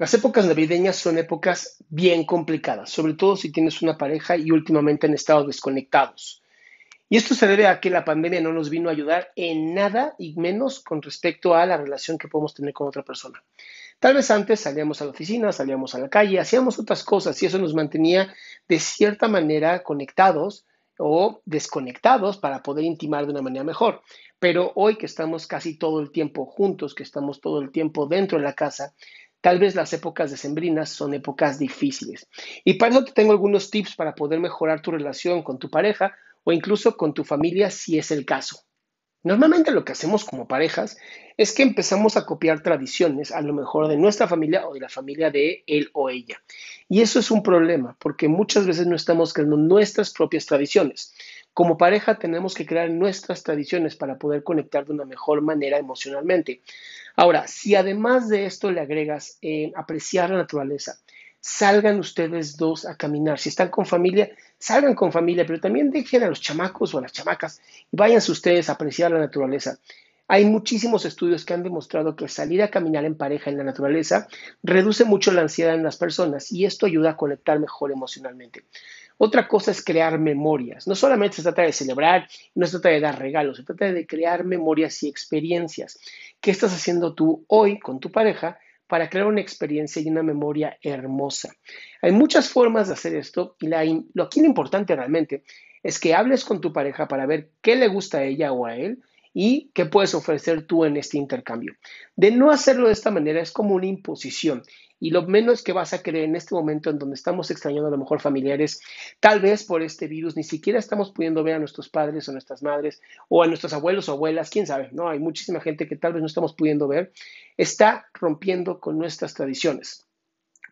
Las épocas navideñas son épocas bien complicadas, sobre todo si tienes una pareja y últimamente han estado desconectados. Y esto se debe a que la pandemia no nos vino a ayudar en nada y menos con respecto a la relación que podemos tener con otra persona. Tal vez antes salíamos a la oficina, salíamos a la calle, hacíamos otras cosas y eso nos mantenía de cierta manera conectados o desconectados para poder intimar de una manera mejor. Pero hoy que estamos casi todo el tiempo juntos, que estamos todo el tiempo dentro de la casa, tal vez las épocas decembrinas son épocas difíciles. Y para eso te tengo algunos tips para poder mejorar tu relación con tu pareja o incluso con tu familia si es el caso. Normalmente lo que hacemos como parejas es que empezamos a copiar tradiciones, a lo mejor de nuestra familia o de la familia de él o ella. Y eso es un problema, porque muchas veces no estamos creando nuestras propias tradiciones. Como pareja tenemos que crear nuestras tradiciones para poder conectar de una mejor manera emocionalmente. Ahora, si además de esto le agregas eh, apreciar la naturaleza, salgan ustedes dos a caminar. Si están con familia, salgan con familia, pero también dejen a los chamacos o a las chamacas y váyanse ustedes a apreciar la naturaleza. Hay muchísimos estudios que han demostrado que salir a caminar en pareja en la naturaleza reduce mucho la ansiedad en las personas y esto ayuda a conectar mejor emocionalmente. Otra cosa es crear memorias. No solamente se trata de celebrar, no se trata de dar regalos, se trata de crear memorias y experiencias. ¿Qué estás haciendo tú hoy con tu pareja para crear una experiencia y una memoria hermosa. Hay muchas formas de hacer esto y lo aquí lo importante realmente es que hables con tu pareja para ver qué le gusta a ella o a él y qué puedes ofrecer tú en este intercambio. De no hacerlo de esta manera es como una imposición y lo menos que vas a querer en este momento en donde estamos extrañando a lo mejor familiares, tal vez por este virus ni siquiera estamos pudiendo ver a nuestros padres o nuestras madres o a nuestros abuelos o abuelas, quién sabe, ¿no? Hay muchísima gente que tal vez no estamos pudiendo ver, está rompiendo con nuestras tradiciones.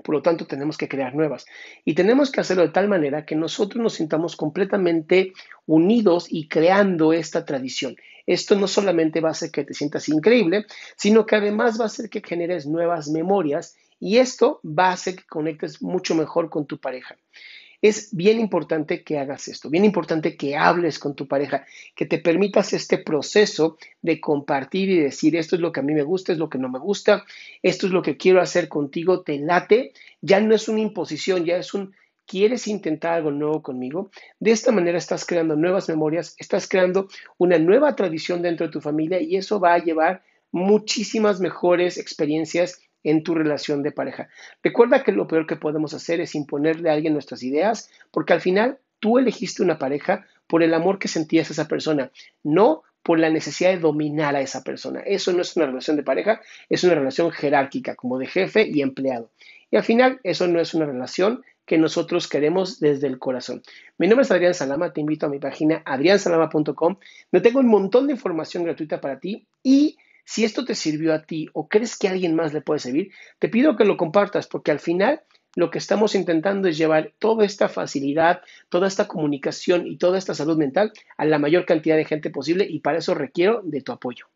Por lo tanto, tenemos que crear nuevas. Y tenemos que hacerlo de tal manera que nosotros nos sintamos completamente unidos y creando esta tradición. Esto no solamente va a hacer que te sientas increíble, sino que además va a hacer que generes nuevas memorias y esto va a hacer que conectes mucho mejor con tu pareja. Es bien importante que hagas esto, bien importante que hables con tu pareja, que te permitas este proceso de compartir y decir esto es lo que a mí me gusta, es lo que no me gusta, esto es lo que quiero hacer contigo, te late, ya no es una imposición, ya es un quieres intentar algo nuevo conmigo. De esta manera estás creando nuevas memorias, estás creando una nueva tradición dentro de tu familia y eso va a llevar muchísimas mejores experiencias en tu relación de pareja. Recuerda que lo peor que podemos hacer es imponerle a alguien nuestras ideas, porque al final tú elegiste una pareja por el amor que sentías a esa persona, no por la necesidad de dominar a esa persona. Eso no es una relación de pareja, es una relación jerárquica, como de jefe y empleado. Y al final, eso no es una relación que nosotros queremos desde el corazón. Mi nombre es Adrián Salama, te invito a mi página adriansalama.com, donde tengo un montón de información gratuita para ti y si esto te sirvió a ti o crees que a alguien más le puede servir, te pido que lo compartas porque al final lo que estamos intentando es llevar toda esta facilidad, toda esta comunicación y toda esta salud mental a la mayor cantidad de gente posible y para eso requiero de tu apoyo.